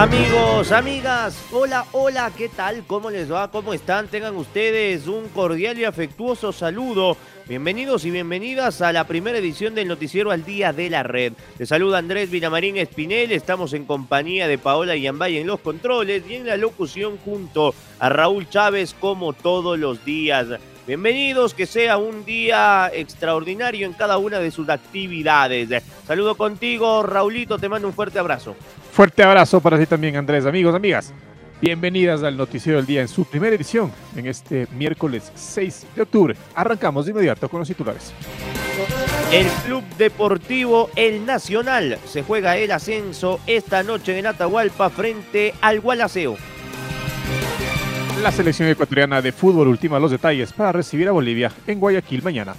Amigos, amigas, hola, hola, ¿qué tal? ¿Cómo les va? ¿Cómo están? Tengan ustedes un cordial y afectuoso saludo. Bienvenidos y bienvenidas a la primera edición del Noticiero al Día de la Red. Les saluda Andrés Villamarín Espinel, estamos en compañía de Paola Yambay en los controles y en la locución junto a Raúl Chávez como todos los días. Bienvenidos, que sea un día extraordinario en cada una de sus actividades. Saludo contigo, Raulito, te mando un fuerte abrazo. Fuerte abrazo para ti también, Andrés. Amigos, amigas, bienvenidas al Noticiero del Día en su primera edición en este miércoles 6 de octubre. Arrancamos de inmediato con los titulares. El Club Deportivo El Nacional se juega el ascenso esta noche en Atahualpa frente al Gualaceo. La selección ecuatoriana de fútbol ultima los detalles para recibir a Bolivia en Guayaquil mañana.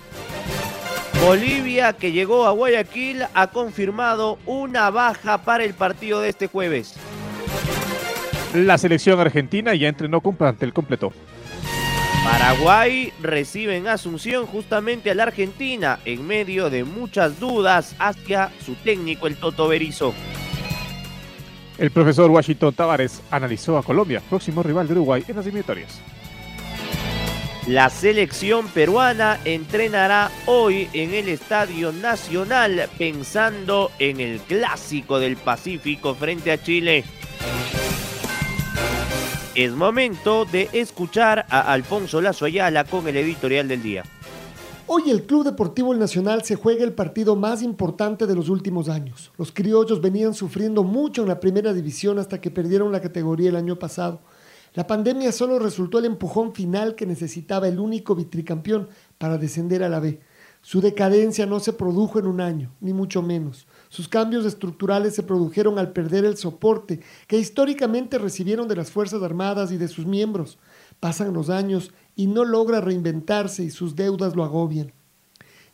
Bolivia, que llegó a Guayaquil, ha confirmado una baja para el partido de este jueves. La selección argentina ya entrenó con plantel completo. Paraguay recibe en Asunción justamente a la Argentina en medio de muchas dudas hacia su técnico, el Toto Berizo. El profesor Washington Tavares analizó a Colombia, próximo rival de Uruguay en las eliminatorias. La selección peruana entrenará hoy en el Estadio Nacional pensando en el clásico del Pacífico frente a Chile. Es momento de escuchar a Alfonso Lazo Ayala con el editorial del día. Hoy el Club Deportivo Nacional se juega el partido más importante de los últimos años. Los criollos venían sufriendo mucho en la primera división hasta que perdieron la categoría el año pasado. La pandemia solo resultó el empujón final que necesitaba el único vitricampeón para descender a la B. Su decadencia no se produjo en un año, ni mucho menos. Sus cambios estructurales se produjeron al perder el soporte que históricamente recibieron de las Fuerzas Armadas y de sus miembros. Pasan los años y no logra reinventarse y sus deudas lo agobian.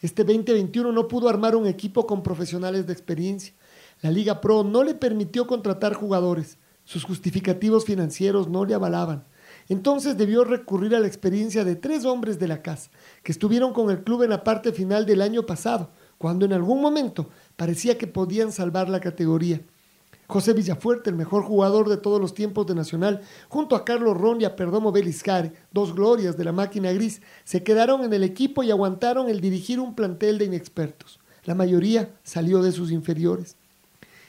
Este 2021 no pudo armar un equipo con profesionales de experiencia. La Liga Pro no le permitió contratar jugadores. Sus justificativos financieros no le avalaban. Entonces debió recurrir a la experiencia de tres hombres de la casa, que estuvieron con el club en la parte final del año pasado, cuando en algún momento parecía que podían salvar la categoría. José Villafuerte, el mejor jugador de todos los tiempos de Nacional, junto a Carlos Ron y a Perdomo Beliscare, dos glorias de la máquina gris, se quedaron en el equipo y aguantaron el dirigir un plantel de inexpertos. La mayoría salió de sus inferiores.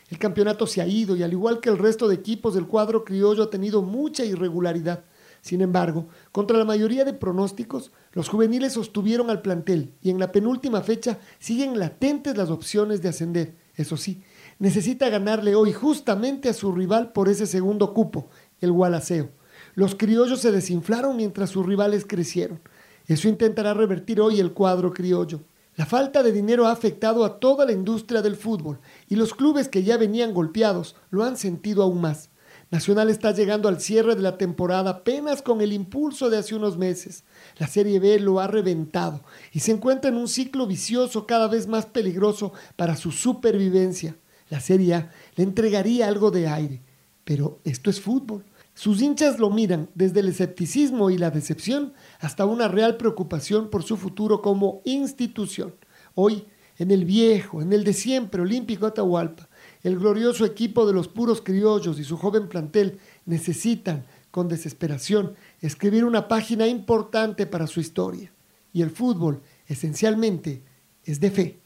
El campeonato se ha ido y al igual que el resto de equipos del cuadro criollo ha tenido mucha irregularidad. Sin embargo, contra la mayoría de pronósticos, los juveniles sostuvieron al plantel y en la penúltima fecha siguen latentes las opciones de ascender. Eso sí, necesita ganarle hoy justamente a su rival por ese segundo cupo, el Gualaceo. Los criollos se desinflaron mientras sus rivales crecieron. Eso intentará revertir hoy el cuadro criollo. La falta de dinero ha afectado a toda la industria del fútbol y los clubes que ya venían golpeados lo han sentido aún más. Nacional está llegando al cierre de la temporada apenas con el impulso de hace unos meses. La Serie B lo ha reventado y se encuentra en un ciclo vicioso cada vez más peligroso para su supervivencia. La Serie A le entregaría algo de aire, pero esto es fútbol. Sus hinchas lo miran desde el escepticismo y la decepción hasta una real preocupación por su futuro como institución. Hoy, en el viejo, en el de siempre Olímpico Atahualpa, el glorioso equipo de los puros criollos y su joven plantel necesitan, con desesperación, escribir una página importante para su historia. Y el fútbol, esencialmente, es de fe.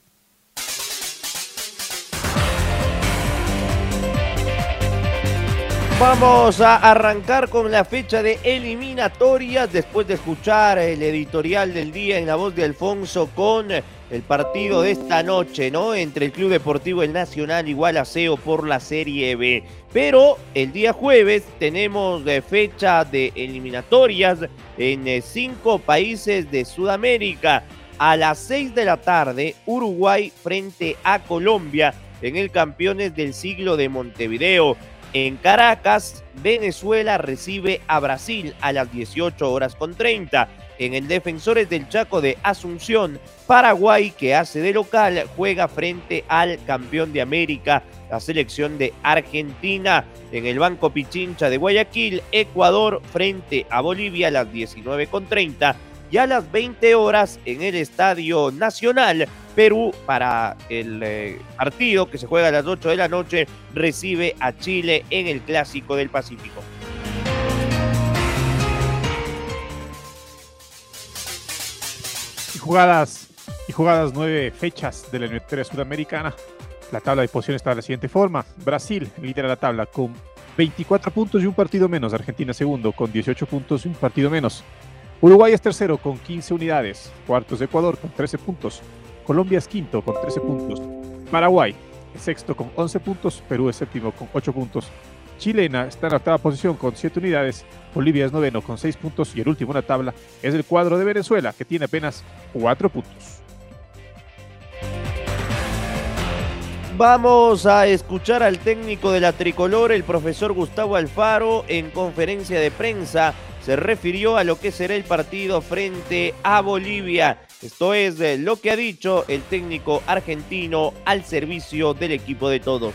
Vamos a arrancar con la fecha de eliminatorias después de escuchar el editorial del día en la voz de Alfonso con el partido de esta noche, ¿no? Entre el Club Deportivo El Nacional y Gualaceo por la Serie B. Pero el día jueves tenemos de fecha de eliminatorias en eh, cinco países de Sudamérica. A las seis de la tarde, Uruguay frente a Colombia en el Campeones del Siglo de Montevideo. En Caracas, Venezuela recibe a Brasil a las 18 horas con 30. En el Defensores del Chaco de Asunción, Paraguay, que hace de local, juega frente al campeón de América, la selección de Argentina. En el Banco Pichincha de Guayaquil, Ecuador frente a Bolivia a las 19 con 30 y a las 20 horas en el Estadio Nacional. Perú para el eh, partido que se juega a las 8 de la noche recibe a Chile en el Clásico del Pacífico. Y jugadas, y jugadas nueve fechas de la eliminatoria sudamericana. La tabla de posiciones está de la siguiente forma. Brasil lidera la tabla con 24 puntos y un partido menos. Argentina segundo con 18 puntos y un partido menos. Uruguay es tercero con 15 unidades. Cuartos de Ecuador con 13 puntos. Colombia es quinto con 13 puntos. Paraguay es sexto con 11 puntos. Perú es séptimo con 8 puntos. Chilena está en la octava posición con 7 unidades. Bolivia es noveno con 6 puntos. Y el último en la tabla es el cuadro de Venezuela, que tiene apenas 4 puntos. Vamos a escuchar al técnico de la tricolor, el profesor Gustavo Alfaro, en conferencia de prensa. Se refirió a lo que será el partido frente a Bolivia. Esto es lo que ha dicho el técnico argentino al servicio del equipo de todos.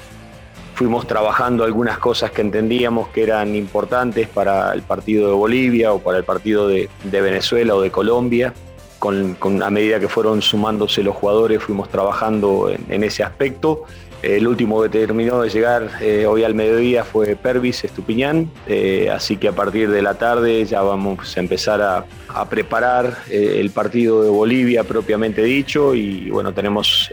Fuimos trabajando algunas cosas que entendíamos que eran importantes para el partido de Bolivia o para el partido de, Venezuela o de Colombia. Con, a medida que fueron sumándose los jugadores fuimos trabajando en ese aspecto. El último que terminó de llegar eh, hoy al mediodía fue Pervis Estupiñán, eh, así que a partir de la tarde ya vamos a empezar a, preparar eh, el partido de Bolivia propiamente dicho y bueno, tenemos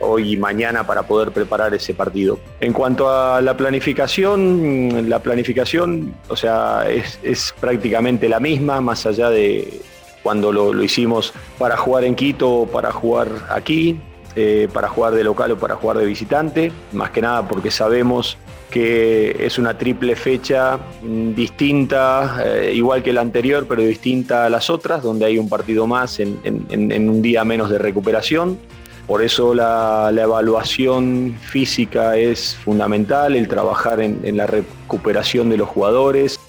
hoy y mañana para poder preparar ese partido. En cuanto a la planificación, la planificación, o sea, es, es prácticamente la misma, más allá de cuando lo, lo hicimos para jugar en Quito o para jugar aquí, eh, para jugar de local o para jugar de visitante, más que nada porque sabemos que es una triple fecha mm, distinta, eh, igual que la anterior, pero distinta a las otras, donde hay un partido más en, un día menos de recuperación. Por eso la, evaluación física es fundamental, el trabajar en la recuperación de los jugadores.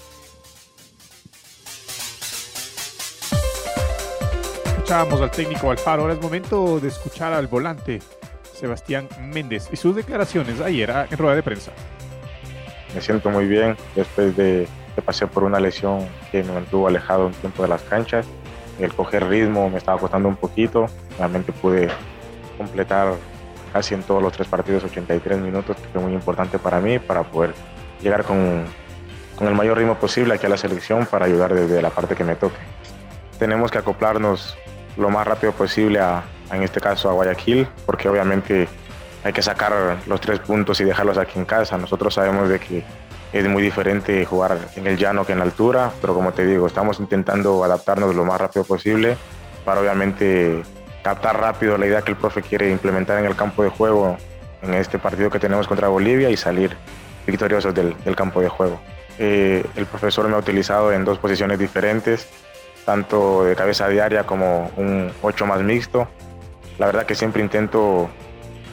Escuchábamos al técnico Alfaro, ahora es momento de escuchar al volante Sebastián Méndez y sus declaraciones ayer en rueda de prensa. Me siento muy bien después de que pasé por una lesión que me mantuvo alejado un tiempo de las canchas. El coger ritmo me estaba costando un poquito, realmente pude completar casi en todos los tres partidos 83 minutos, que fue muy importante para mí, para poder llegar con, con el mayor ritmo posible aquí a la selección para ayudar desde la parte que me toque. Tenemos que acoplarnos lo más rápido posible a, en este caso a Guayaquil, porque obviamente hay que sacar los tres puntos y dejarlos aquí en casa. Nosotros sabemos de que es muy diferente jugar en el llano que en la altura, pero como te digo, estamos intentando adaptarnos lo más rápido posible para obviamente captar rápido la idea que el profe quiere implementar en el campo de juego en este partido que tenemos contra Bolivia y salir victoriosos del, del campo de juego. Eh, el profesor me ha utilizado en dos posiciones diferentes, tanto de cabeza diaria como un 8 más mixto. La verdad que siempre intento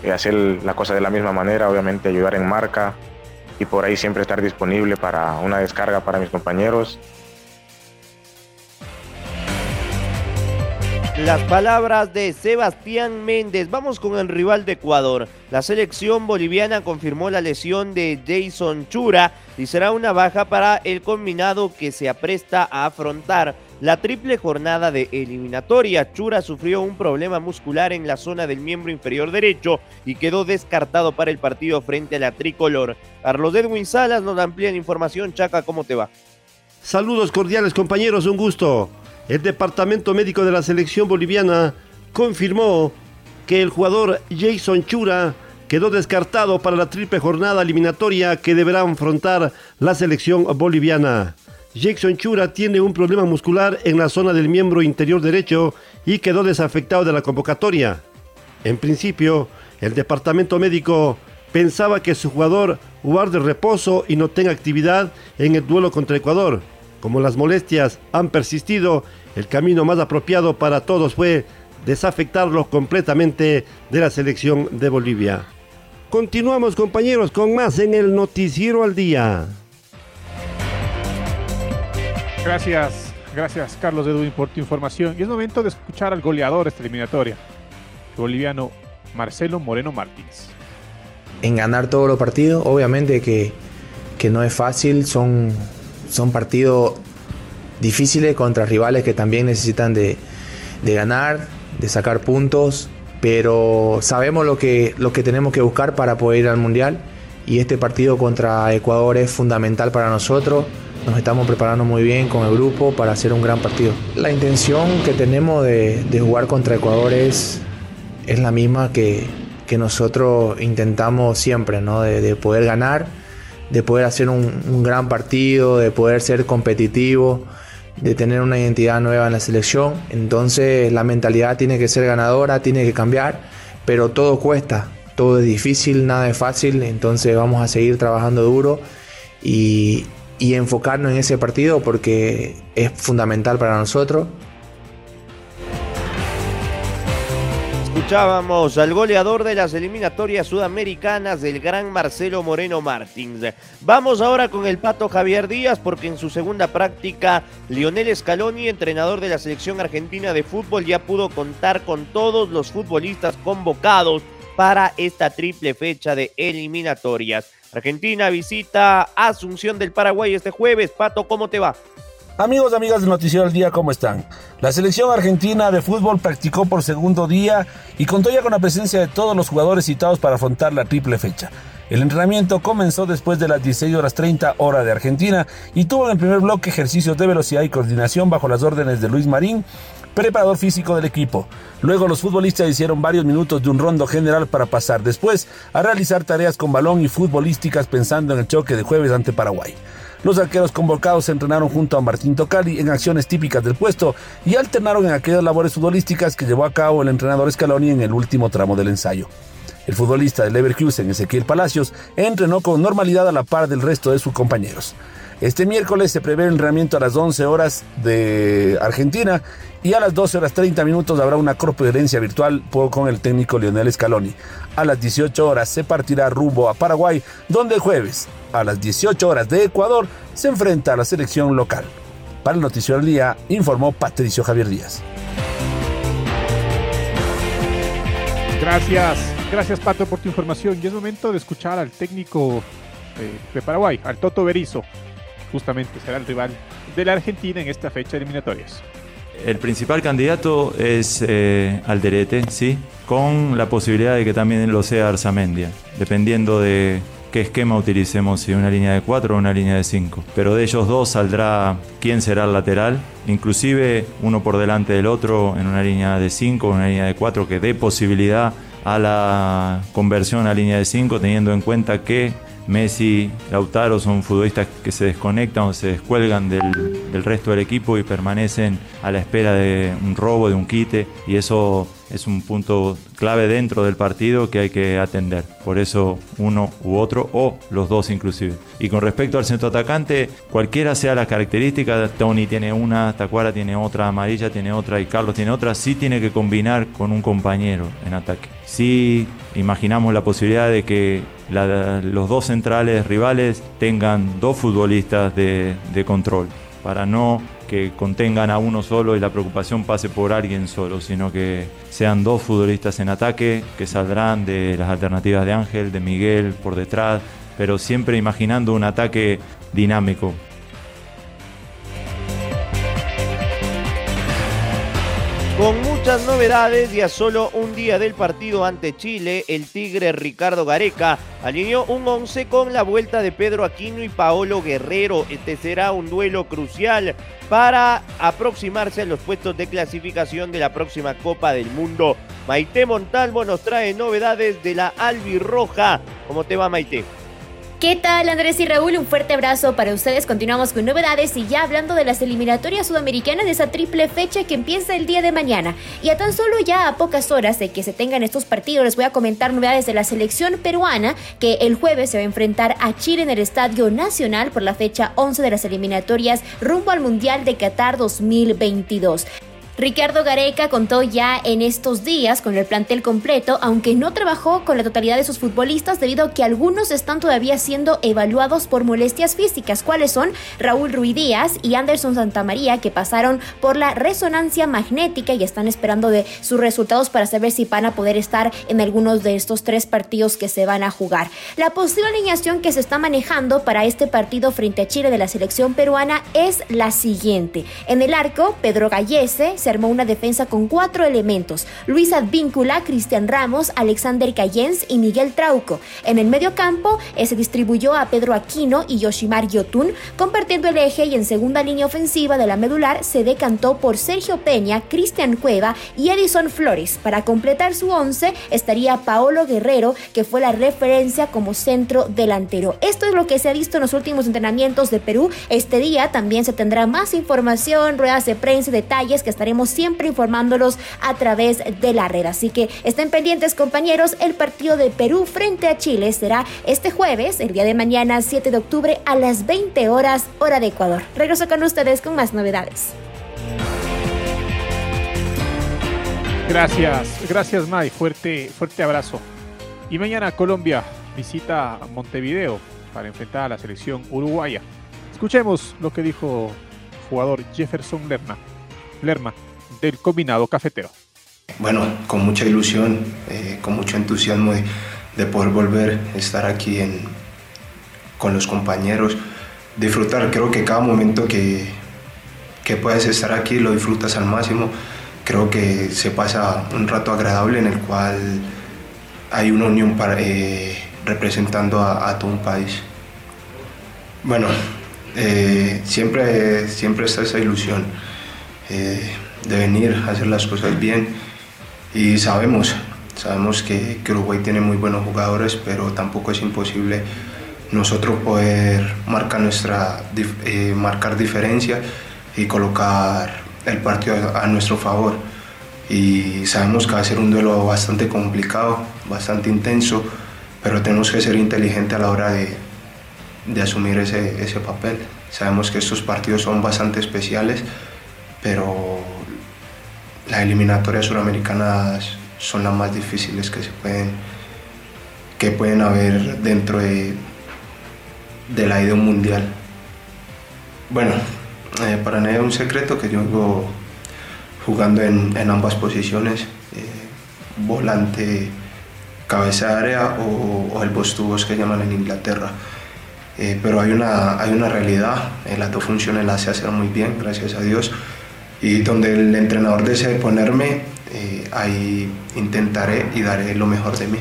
eh, hacer la cosa de la misma manera, obviamente ayudar en marca y por ahí siempre estar disponible para una descarga para mis compañeros. Las palabras de Sebastián Méndez. Vamos con el rival de Ecuador. La selección boliviana confirmó la lesión de Jason Chura y será una baja para el combinado que se apresta a afrontar la triple jornada de eliminatoria. Chura sufrió un problema muscular en la zona del miembro inferior derecho y quedó descartado para el partido frente a la tricolor. Carlos Edwin Salas nos amplía la información. Chaca, ¿cómo te va? Saludos cordiales compañeros, un gusto. El Departamento Médico de la Selección Boliviana confirmó que el jugador Jason Chura quedó descartado para la triple jornada eliminatoria que deberá afrontar la selección boliviana. Jackson Chura tiene un problema muscular en la zona del miembro interior derecho y quedó desafectado de la convocatoria. En principio, el departamento médico pensaba que su jugador guarde reposo y no tenga actividad en el duelo contra Ecuador. Como las molestias han persistido, el camino más apropiado para todos fue desafectarlo completamente de la selección de Bolivia. Continuamos compañeros con más en el Noticiero al Día. Gracias, gracias Carlos Edwin por tu información. Y es momento de escuchar al goleador de esta eliminatoria, el boliviano Marcelo Moreno Martins. En ganar todos los partidos, obviamente que, que no es fácil, son, son partidos difíciles contra rivales que también necesitan de, de ganar, de sacar puntos, pero sabemos lo que, lo que tenemos que buscar para poder ir al Mundial y este partido contra Ecuador es fundamental para nosotros. Nos estamos preparando muy bien con el grupo para hacer un gran partido. La intención que tenemos de, jugar contra Ecuador es, es la misma que, que nosotros intentamos siempre, ¿no? de, de poder ganar, de poder hacer un, un gran partido, de poder ser competitivo de tener una identidad nueva en la selección. Entonces la mentalidad tiene que ser ganadora, tiene que cambiar, pero todo cuesta, todo es difícil, nada es fácil, entonces vamos a seguir trabajando duro y, y enfocarnos en ese partido porque es fundamental para nosotros. Escuchábamos al goleador de las eliminatorias sudamericanas del gran Marcelo Moreno Martins. Vamos ahora con el pato Javier Díaz porque en su segunda práctica Lionel Scaloni, entrenador de la selección argentina de fútbol, ya pudo contar con todos los futbolistas convocados para esta triple fecha de eliminatorias. Argentina visita Asunción del Paraguay este jueves. Pato, ¿cómo te va? Amigos, amigas del Noticiero del Día, ¿cómo están? La selección argentina de fútbol practicó por segundo día y contó ya con la presencia de todos los jugadores citados para afrontar la triple fecha. El entrenamiento comenzó después de las 16 horas 30 hora de Argentina y tuvo en el primer bloque ejercicios de velocidad y coordinación bajo las órdenes de Luis Marín, preparador físico del equipo. Luego los futbolistas hicieron varios minutos de un rondo general para pasar después a realizar tareas con balón y futbolísticas pensando en el choque de jueves ante Paraguay. Los arqueros convocados se entrenaron junto a Martín Tocali en acciones típicas del puesto y alternaron en aquellas labores futbolísticas que llevó a cabo el entrenador Scaloni en el último tramo del ensayo. El futbolista del Leverkusen, Ezequiel Palacios, entrenó con normalidad a la par del resto de sus compañeros. Este miércoles se prevé el entrenamiento a las 11 horas de Argentina y a las 12 horas 30 minutos habrá una corpulencia virtual con el técnico Lionel Scaloni. A las 18 horas se partirá rumbo a Paraguay, donde el jueves, a las 18 horas de Ecuador, se enfrenta a la selección local. Para el Noticiero del Día, informó Patricio Javier Díaz. Gracias, gracias Pato por tu información. Y es momento de escuchar al técnico eh, de Paraguay, al Toto Berizo. Justamente será el rival de la Argentina en esta fecha de eliminatorias. El principal candidato es eh, Alderete, ¿sí? Con la posibilidad de que también lo sea Arzamendia, dependiendo de qué esquema utilicemos, si una línea de 4 o una línea de 5. Pero de ellos dos saldrá quién será el lateral, inclusive uno por delante del otro en una línea de 5 o una línea de 4 que dé posibilidad a la conversión a línea de 5, teniendo en cuenta que Messi, Lautaro son futbolistas que se desconectan o se descuelgan del, resto del equipo y permanecen a la espera de un robo, de un quite, y eso es un punto clave dentro del partido que hay que atender. Por eso uno u otro, o los dos inclusive. Y con respecto al centro atacante, cualquiera sea la característica, Tony tiene una, Tacuara tiene otra, Amarilla tiene otra y Carlos tiene otra, sí tiene que combinar con un compañero en ataque. Sí imaginamos la posibilidad de que los dos centrales rivales tengan dos futbolistas de control para no que contengan a uno solo y la preocupación pase por alguien solo, sino que sean dos futbolistas en ataque que saldrán de las alternativas de Ángel, de Miguel por detrás, pero siempre imaginando un ataque dinámico. Con muchas novedades y a solo un día del partido ante Chile, el Tigre Ricardo Gareca alineó un 11 con la vuelta de Pedro Aquino y Paolo Guerrero. Este será un duelo crucial para aproximarse a los puestos de clasificación de la próxima Copa del Mundo. Maite Montalvo nos trae novedades de la Albirroja. ¿Cómo te va Maite? ¿Qué tal Andrés y Raúl? Un fuerte abrazo para ustedes. Continuamos con novedades y ya hablando de las eliminatorias sudamericanas de esa triple fecha que empieza el día de mañana. Y a tan solo ya a pocas horas de que se tengan estos partidos les voy a comentar novedades de la selección peruana que el jueves se va a enfrentar a Chile en el Estadio Nacional por la fecha 11 de las eliminatorias rumbo al Mundial de Qatar 2022. Ricardo Gareca contó ya en estos días con el plantel completo, aunque no trabajó con la totalidad de sus futbolistas debido a que algunos están todavía siendo evaluados por molestias físicas. ¿Cuáles son? Raúl Ruiz Díaz y Anderson Santamaría, que pasaron por la resonancia magnética y están esperando de sus resultados para saber si van a poder estar en algunos de estos tres partidos que se van a jugar. La posible alineación que se está manejando para este partido frente a Chile de la selección peruana es la siguiente. En el arco, Pedro Gallese se armó una defensa con cuatro elementos: Luis Advíncula, Cristian Ramos, Alexander Cayens y Miguel Trauco. En el medio campo eh, se distribuyó a Pedro Aquino y Yoshimar Yotun, compartiendo el eje y en segunda línea ofensiva de la medular se decantó por Sergio Peña, Cristian Cueva y Edison Flores. Para completar su once estaría Paolo Guerrero, que fue la referencia como centro delantero. Esto es lo que se ha visto en los últimos entrenamientos de Perú. Este día también se tendrá más información, ruedas de prensa detalles que estaremos siempre informándolos a través de la red. Así que estén pendientes compañeros, el partido de Perú frente a Chile será este jueves, el día de mañana 7 de octubre a las 20 horas hora de Ecuador. Regreso con ustedes con más novedades. Gracias, gracias May, fuerte, fuerte abrazo. Y mañana Colombia visita Montevideo para enfrentar a la selección uruguaya. Escuchemos lo que dijo el jugador Jefferson Lerma. Lerma del combinado cafetero. Bueno, con mucha ilusión, eh, con mucho entusiasmo de, poder volver a estar aquí en, con los compañeros, disfrutar, creo que cada momento que, que puedes estar aquí lo disfrutas al máximo, creo que se pasa un rato agradable en el cual hay una unión para, eh, representando a, todo un país. Bueno, eh, siempre, siempre está esa ilusión de venir a hacer las cosas bien y sabemos, sabemos que, Uruguay tiene muy buenos jugadores, pero tampoco es imposible nosotros poder marcar, nuestra, eh, marcar diferencia y colocar el partido a, nuestro favor. Y sabemos que va a ser un duelo bastante complicado, bastante intenso, pero tenemos que ser inteligentes a la hora de, de asumir ese, ese papel. Sabemos que estos partidos son bastante especiales, pero las eliminatorias suramericanas son las más difíciles que se pueden que pueden haber dentro de, de la idea mundial. Bueno, eh, para nadie es un secreto que yo vengo jugando en, ambas posiciones, eh, volante cabeza de área o, el postubos que llaman en Inglaterra. Eh, pero hay una, hay una realidad, las dos funciones las sé hacer muy bien, gracias a Dios y donde el entrenador desee ponerme, eh, ahí intentaré y daré lo mejor de mí.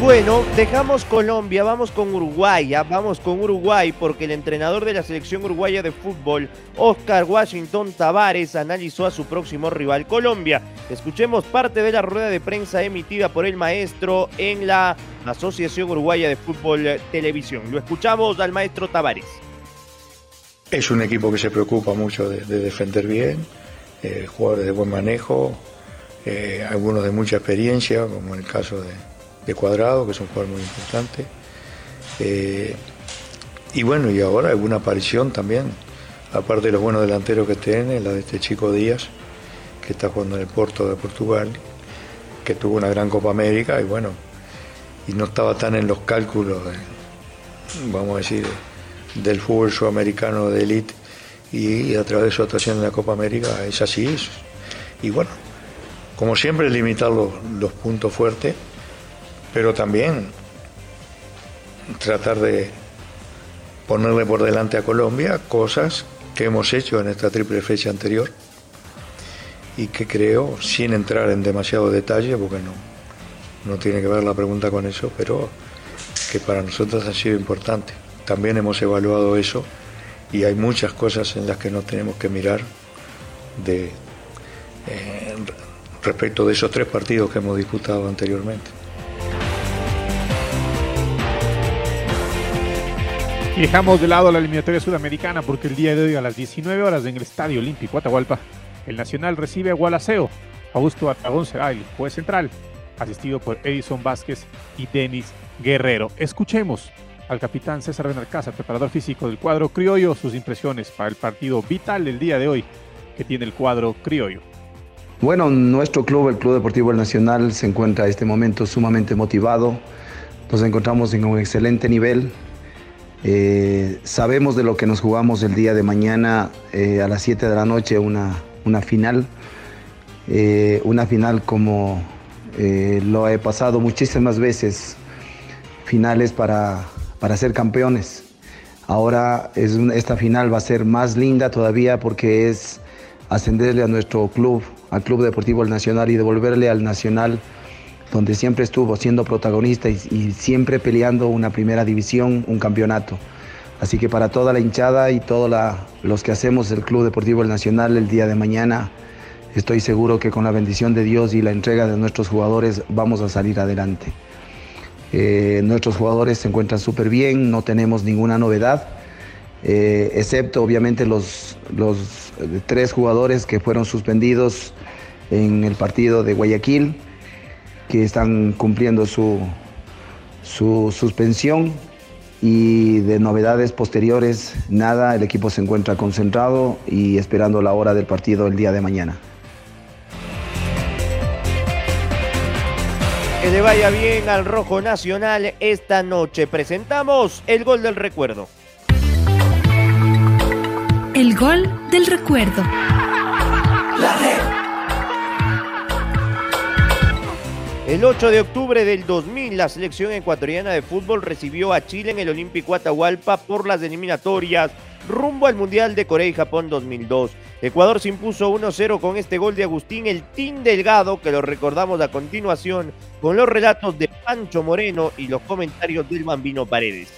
Bueno, dejamos Colombia, vamos con Uruguay, vamos con Uruguay porque el entrenador de la selección uruguaya de fútbol, Oscar Washington Tavares, analizó a su próximo rival Colombia. Escuchemos parte de la rueda de prensa emitida por el maestro en la Asociación Uruguaya de Fútbol Televisión. Lo escuchamos al maestro Tavares. Es un equipo que se preocupa mucho de, defender bien, eh, jugadores de buen manejo, eh, algunos de mucha experiencia, como en el caso de, Cuadrado, que es un jugador muy importante. Eh, y bueno, y ahora alguna aparición también, aparte de los buenos delanteros que tiene, la de este chico Díaz, que está jugando en el Porto de Portugal, que tuvo una gran Copa América y bueno, y no estaba tan en los cálculos, vamos a decir, del fútbol sudamericano de élite y, a través de su actuación en la Copa América es así. Y bueno, como siempre, limitar los, puntos fuertes, pero también tratar de ponerle por delante a Colombia cosas que hemos hecho en esta triple fecha anterior y que creo, sin entrar en demasiado detalle, porque no, no tiene que ver la pregunta con eso, pero que para nosotros ha sido importante. También hemos evaluado eso y hay muchas cosas en las que nos tenemos que mirar eh, respecto de esos tres partidos que hemos disputado anteriormente. Y dejamos de lado la eliminatoria sudamericana porque el día de hoy a las 19 horas en el Estadio Olímpico Atahualpa, el Nacional recibe a Gualaceo. Augusto Aragón será el juez central, asistido por Edison Vázquez y Denis Guerrero. Escuchemos al capitán César Benalcázar, preparador físico del cuadro criollo, sus impresiones para el partido vital del día de hoy que tiene el cuadro criollo. Bueno, nuestro club, el Club Deportivo El Nacional, se encuentra en este momento sumamente motivado. Nos encontramos en un excelente nivel. Eh, sabemos de lo que nos jugamos el día de mañana eh, a las 7 de la noche, una, una final. Eh, una final como lo he pasado muchísimas veces, finales para, para ser campeones. Ahora es esta final va a ser más linda todavía porque es ascenderle a nuestro club, al Club Deportivo El Nacional y devolverle al Nacional donde siempre estuvo siendo protagonista y, y, siempre peleando una primera división, un campeonato. Así que para toda la hinchada y todos los que hacemos el Club Deportivo El Nacional el día de mañana, estoy seguro que con la bendición de Dios y la entrega de nuestros jugadores vamos a salir adelante. Eh, nuestros jugadores se encuentran súper bien, no tenemos ninguna novedad, eh, excepto obviamente los, los tres jugadores que fueron suspendidos en el partido de Guayaquil que están cumpliendo su suspensión y de novedades posteriores, nada, el equipo se encuentra concentrado y esperando la hora del partido el día de mañana. Que le vaya bien al Rojo Nacional esta noche. Presentamos el gol del recuerdo. El gol del recuerdo. La red. El 8 de octubre del 2000, la selección ecuatoriana de fútbol recibió a Chile en el Olímpico Atahualpa por las eliminatorias rumbo al Mundial de Corea y Japón 2002. Ecuador se impuso 1-0 con este gol de Agustín El Tin Delgado, que lo recordamos a continuación con los relatos de Pancho Moreno y los comentarios del Bambino Paredes.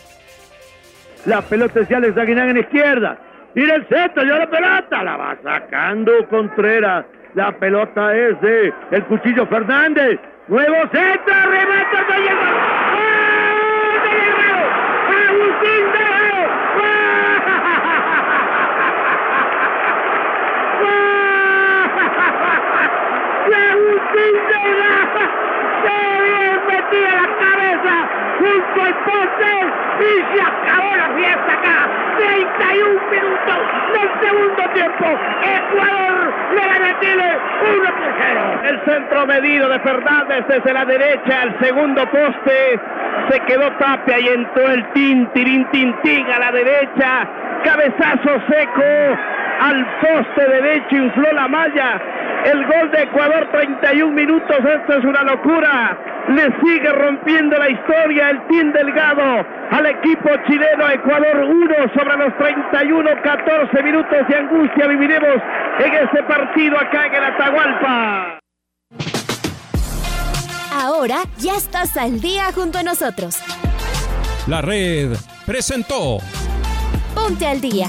La pelota es de Alex Aguinán en izquierda. Mira el centro, ya la pelota, la va sacando Contreras. La pelota es de el Cuchillo Fernández. Nuevo centro, remata. ¡Ah! ¡De! ¡Agustín Guerrero! ¡Agustín Guerrero! ¡Qué bien metida la cabeza! Junto al poste y se acabó la fiesta acá. 31 minutos del segundo tiempo. Ecuador le gana a Chile 1 por 0. El centro medido de Fernández desde la derecha al segundo poste. Se quedó Tapia y entró el tin, tirín, a la derecha. Cabezazo seco al poste derecho, infló la malla. El gol de Ecuador, 31 minutos, esto es una locura. Le sigue rompiendo la historia el Team Delgado al equipo chileno. Ecuador 1 sobre los 31, 14 minutos de angustia viviremos en este partido acá en el Atahualpa. Ahora ya estás al día junto a nosotros. La red presentó. Ponte al día.